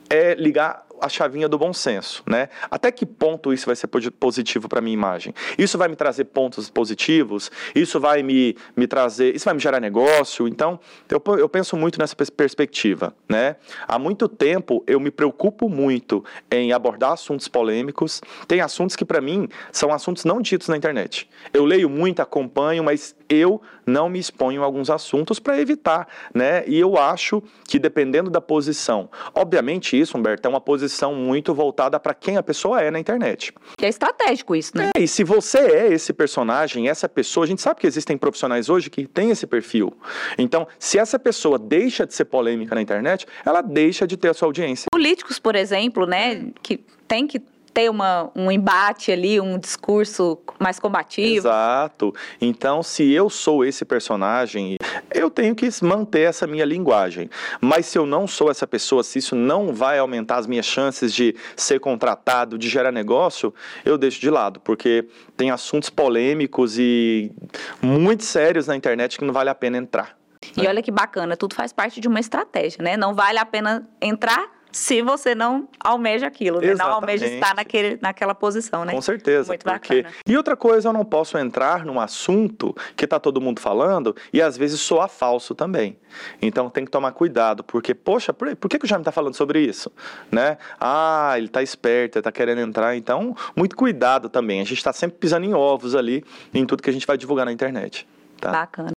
é ligar a chavinha do bom senso, né? Até que ponto isso vai ser positivo para minha imagem? Isso vai me trazer pontos positivos? Isso vai me, me trazer, isso vai me gerar negócio? Então, eu, eu penso muito nessa perspectiva, né? Há muito tempo eu me preocupo muito em abordar assuntos polêmicos. Tem assuntos que para mim são assuntos não ditos na internet. Eu leio muito, acompanho, mas eu não me exponho a alguns assuntos para evitar, né? E eu acho que dependendo da posição, obviamente isso, Humberto, é uma posição exposição muito voltada para quem a pessoa é na internet. E é estratégico isso, né? É, e se você é esse personagem, essa pessoa, a gente sabe que existem profissionais hoje que têm esse perfil. Então, se essa pessoa deixa de ser polêmica na internet, ela deixa de ter a sua audiência. Políticos, por exemplo, né, que tem que ter uma, um embate ali, um discurso mais combativo. Exato. Então, se eu sou esse personagem, eu tenho que manter essa minha linguagem. Mas se eu não sou essa pessoa, se isso não vai aumentar as minhas chances de ser contratado, de gerar negócio, eu deixo de lado, porque tem assuntos polêmicos e muito sérios na internet que não vale a pena entrar. E olha que bacana, tudo faz parte de uma estratégia, né? Não vale a pena entrar se você não almeja aquilo, né? não almeja estar naquele, naquela posição, né? Com certeza. Muito porque... bacana. E outra coisa, eu não posso entrar num assunto que está todo mundo falando e às vezes soa falso também. Então tem que tomar cuidado, porque, poxa, por, por que, que o Jaime está falando sobre isso? Né? Ah, ele está esperto, ele está querendo entrar, então muito cuidado também. A gente está sempre pisando em ovos ali em tudo que a gente vai divulgar na internet. Tá. Bacana.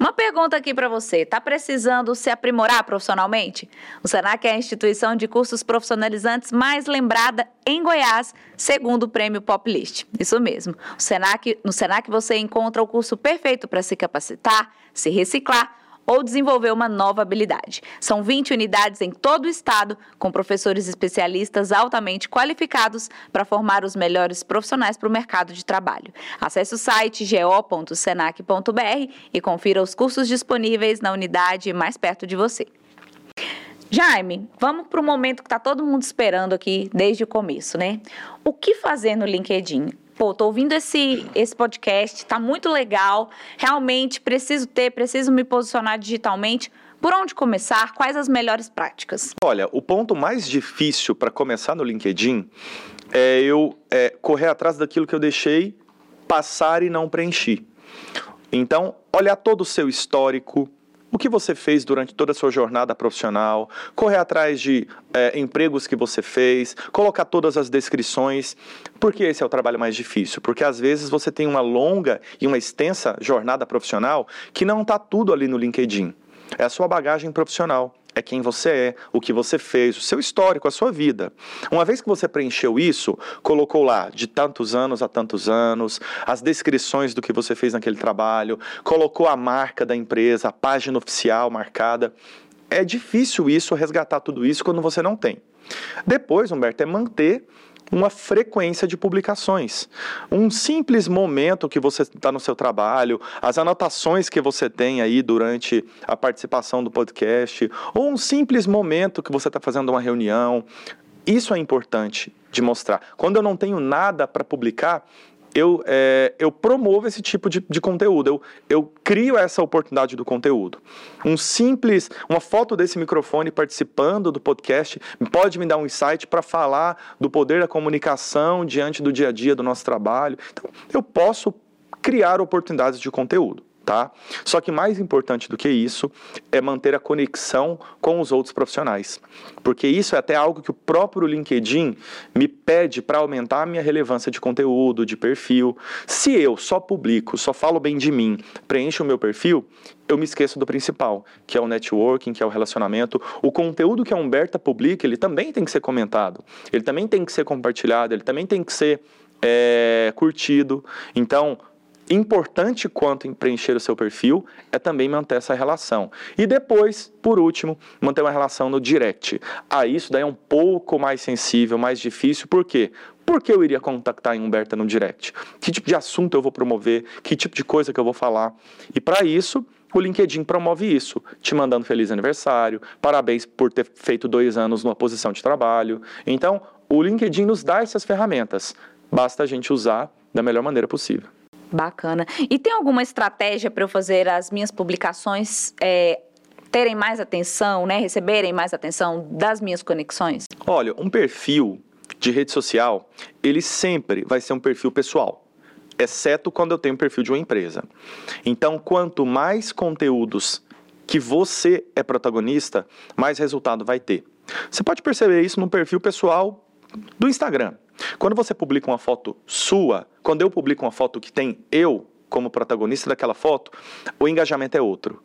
Uma pergunta aqui para você. Está precisando se aprimorar profissionalmente? O Senac é a instituição de cursos profissionalizantes mais lembrada em Goiás, segundo o prêmio Poplist. Isso mesmo. O Senac, no Senac você encontra o curso perfeito para se capacitar, se reciclar ou desenvolver uma nova habilidade. São 20 unidades em todo o estado, com professores especialistas altamente qualificados para formar os melhores profissionais para o mercado de trabalho. Acesse o site go.senac.br e confira os cursos disponíveis na unidade mais perto de você. Jaime, vamos para o momento que está todo mundo esperando aqui desde o começo, né? O que fazer no LinkedIn? Pô, tô ouvindo esse, esse podcast, tá muito legal, realmente preciso ter, preciso me posicionar digitalmente. Por onde começar? Quais as melhores práticas? Olha, o ponto mais difícil para começar no LinkedIn é eu é, correr atrás daquilo que eu deixei passar e não preenchi. Então, olhar todo o seu histórico, o que você fez durante toda a sua jornada profissional, correr atrás de é, empregos que você fez, colocar todas as descrições. Por que esse é o trabalho mais difícil? Porque às vezes você tem uma longa e uma extensa jornada profissional que não está tudo ali no LinkedIn. É a sua bagagem profissional é quem você é, o que você fez, o seu histórico, a sua vida. Uma vez que você preencheu isso, colocou lá de tantos anos a tantos anos, as descrições do que você fez naquele trabalho, colocou a marca da empresa, a página oficial marcada. É difícil isso, resgatar tudo isso quando você não tem. Depois, Humberto, é manter uma frequência de publicações. Um simples momento que você está no seu trabalho, as anotações que você tem aí durante a participação do podcast, ou um simples momento que você está fazendo uma reunião. Isso é importante de mostrar. Quando eu não tenho nada para publicar, eu, é, eu promovo esse tipo de, de conteúdo, eu, eu crio essa oportunidade do conteúdo. Um simples, uma foto desse microfone participando do podcast pode me dar um insight para falar do poder da comunicação diante do dia a dia do nosso trabalho. Então, eu posso criar oportunidades de conteúdo tá? Só que mais importante do que isso é manter a conexão com os outros profissionais, porque isso é até algo que o próprio LinkedIn me pede para aumentar a minha relevância de conteúdo, de perfil. Se eu só publico, só falo bem de mim, preencho o meu perfil, eu me esqueço do principal, que é o networking, que é o relacionamento. O conteúdo que a Humberta publica, ele também tem que ser comentado, ele também tem que ser compartilhado, ele também tem que ser é, curtido. Então, importante quanto em preencher o seu perfil é também manter essa relação. E depois, por último, manter uma relação no direct. Aí isso daí é um pouco mais sensível, mais difícil, por quê? Por que eu iria contactar a Humberta no direct? Que tipo de assunto eu vou promover? Que tipo de coisa que eu vou falar? E para isso, o LinkedIn promove isso, te mandando feliz aniversário, parabéns por ter feito dois anos numa posição de trabalho. Então, o LinkedIn nos dá essas ferramentas. Basta a gente usar da melhor maneira possível. Bacana. E tem alguma estratégia para eu fazer as minhas publicações é, terem mais atenção, né, receberem mais atenção das minhas conexões? Olha, um perfil de rede social, ele sempre vai ser um perfil pessoal, exceto quando eu tenho um perfil de uma empresa. Então, quanto mais conteúdos que você é protagonista, mais resultado vai ter. Você pode perceber isso no perfil pessoal do Instagram. Quando você publica uma foto sua, quando eu publico uma foto que tem eu como protagonista daquela foto, o engajamento é outro.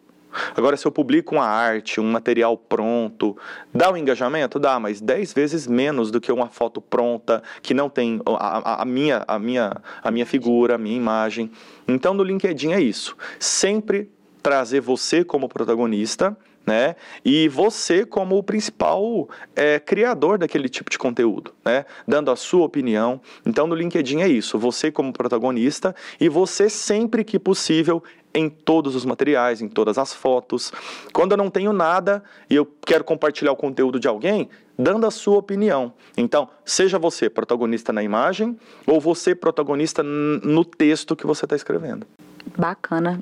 Agora, se eu publico uma arte, um material pronto, dá um engajamento? Dá, mas 10 vezes menos do que uma foto pronta, que não tem a, a, a, minha, a, minha, a minha figura, a minha imagem. Então, no LinkedIn é isso. Sempre trazer você como protagonista né? E você como o principal é, criador daquele tipo de conteúdo, né? Dando a sua opinião. Então no LinkedIn é isso, você como protagonista e você sempre que possível em todos os materiais, em todas as fotos. Quando eu não tenho nada e eu quero compartilhar o conteúdo de alguém, dando a sua opinião. Então, seja você protagonista na imagem ou você protagonista no texto que você está escrevendo. Bacana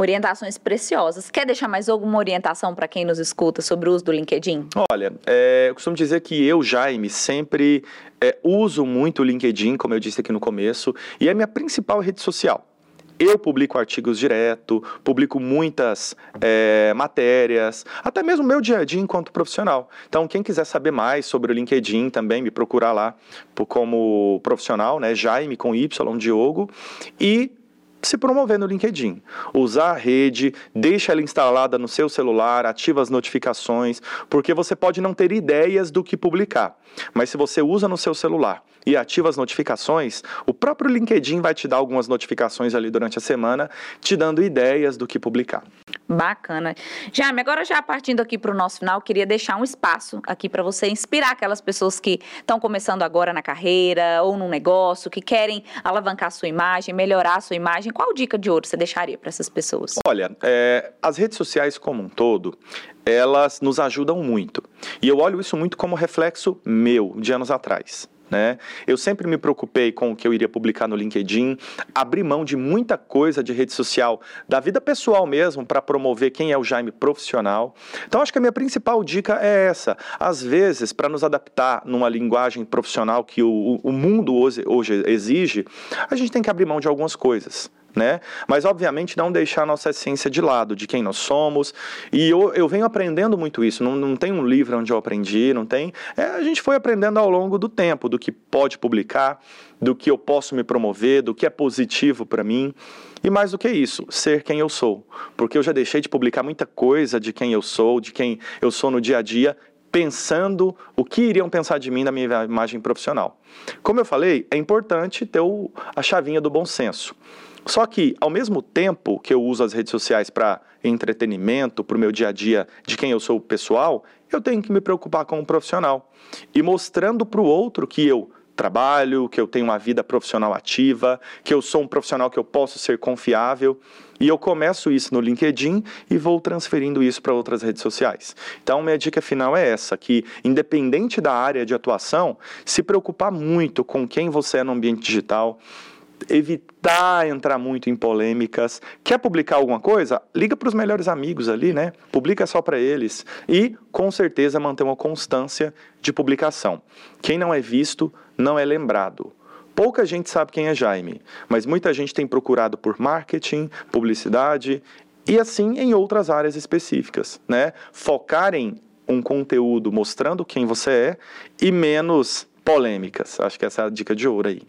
orientações preciosas. Quer deixar mais alguma orientação para quem nos escuta sobre o uso do LinkedIn? Olha, é, eu costumo dizer que eu, Jaime, sempre é, uso muito o LinkedIn, como eu disse aqui no começo, e é minha principal rede social. Eu publico artigos direto, publico muitas é, matérias, até mesmo meu dia a dia enquanto profissional. Então, quem quiser saber mais sobre o LinkedIn também, me procurar lá como profissional, né? Jaime com Y, Diogo. E se promover no LinkedIn. Usar a rede, deixa ela instalada no seu celular, ativa as notificações, porque você pode não ter ideias do que publicar. Mas se você usa no seu celular e ativa as notificações, o próprio LinkedIn vai te dar algumas notificações ali durante a semana, te dando ideias do que publicar. Bacana. Jaime, agora já partindo aqui para o nosso final, queria deixar um espaço aqui para você inspirar aquelas pessoas que estão começando agora na carreira ou num negócio, que querem alavancar sua imagem, melhorar sua imagem. Qual dica de ouro você deixaria para essas pessoas? Olha, é, as redes sociais como um todo, elas nos ajudam muito. E eu olho isso muito como reflexo meu, de anos atrás. Né? Eu sempre me preocupei com o que eu iria publicar no LinkedIn, abri mão de muita coisa de rede social, da vida pessoal mesmo, para promover quem é o Jaime profissional. Então, acho que a minha principal dica é essa. Às vezes, para nos adaptar numa linguagem profissional que o, o mundo hoje, hoje exige, a gente tem que abrir mão de algumas coisas né? Mas, obviamente, não deixar a nossa essência de lado, de quem nós somos. E eu, eu venho aprendendo muito isso. Não, não tem um livro onde eu aprendi, não tem. É, a gente foi aprendendo ao longo do tempo, do que pode publicar, do que eu posso me promover, do que é positivo para mim. E mais do que isso, ser quem eu sou. Porque eu já deixei de publicar muita coisa de quem eu sou, de quem eu sou no dia a dia, pensando o que iriam pensar de mim na minha imagem profissional. Como eu falei, é importante ter o, a chavinha do bom senso. Só que, ao mesmo tempo que eu uso as redes sociais para entretenimento, para o meu dia a dia de quem eu sou pessoal, eu tenho que me preocupar com o profissional. E mostrando para o outro que eu trabalho, que eu tenho uma vida profissional ativa, que eu sou um profissional que eu posso ser confiável. E eu começo isso no LinkedIn e vou transferindo isso para outras redes sociais. Então, minha dica final é essa: que, independente da área de atuação, se preocupar muito com quem você é no ambiente digital, evitar entrar muito em polêmicas. Quer publicar alguma coisa? Liga para os melhores amigos ali, né? Publica só para eles e, com certeza, manter uma constância de publicação. Quem não é visto não é lembrado. Pouca gente sabe quem é Jaime, mas muita gente tem procurado por marketing, publicidade e assim em outras áreas específicas, né? Focar em um conteúdo mostrando quem você é e menos polêmicas. Acho que essa é a dica de ouro aí.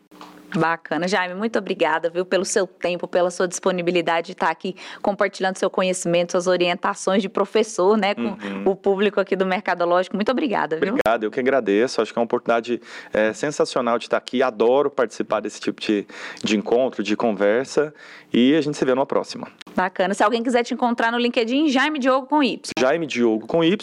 Bacana. Jaime, muito obrigada, viu, pelo seu tempo, pela sua disponibilidade de estar aqui compartilhando seu conhecimento, suas orientações de professor, né, com uhum. o público aqui do Mercadológico. Muito obrigada, viu? Obrigado, eu que agradeço. Acho que é uma oportunidade é, sensacional de estar aqui. Adoro participar desse tipo de, de encontro, de conversa. E a gente se vê numa próxima. Bacana. Se alguém quiser te encontrar no LinkedIn, Jaime Diogo com Y. Jaime Diogo com Y,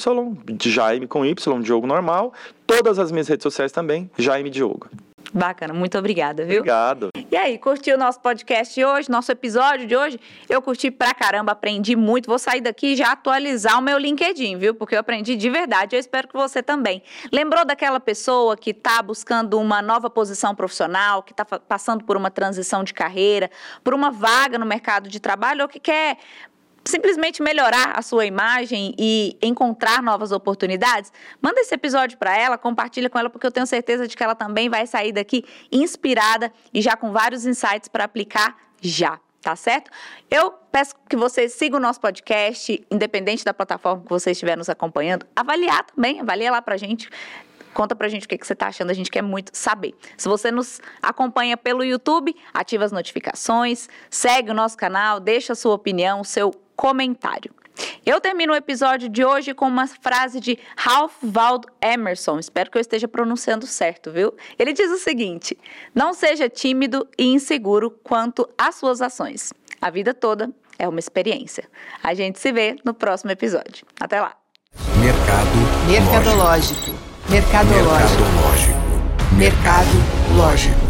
Jaime com Y, Diogo normal. Todas as minhas redes sociais também, Jaime Diogo. Bacana, muito obrigada, viu? Obrigado. E aí, curtiu o nosso podcast hoje, nosso episódio de hoje? Eu curti pra caramba, aprendi muito. Vou sair daqui e já atualizar o meu LinkedIn, viu? Porque eu aprendi de verdade. Eu espero que você também. Lembrou daquela pessoa que está buscando uma nova posição profissional, que está passando por uma transição de carreira, por uma vaga no mercado de trabalho ou que quer simplesmente melhorar a sua imagem e encontrar novas oportunidades, manda esse episódio para ela, compartilha com ela, porque eu tenho certeza de que ela também vai sair daqui inspirada e já com vários insights para aplicar já. Tá certo? Eu peço que vocês sigam o nosso podcast, independente da plataforma que você estiver nos acompanhando. Avaliar também, avalia lá pra gente. Conta pra gente o que, que você tá achando, a gente quer muito saber. Se você nos acompanha pelo YouTube, ativa as notificações, segue o nosso canal, deixa a sua opinião, o seu comentário. Eu termino o episódio de hoje com uma frase de Ralph Waldo Emerson. Espero que eu esteja pronunciando certo, viu? Ele diz o seguinte: Não seja tímido e inseguro quanto às suas ações. A vida toda é uma experiência. A gente se vê no próximo episódio. Até lá. Mercado Mercadológico. Mercadológico. Mercadológico. Mercado Lógico.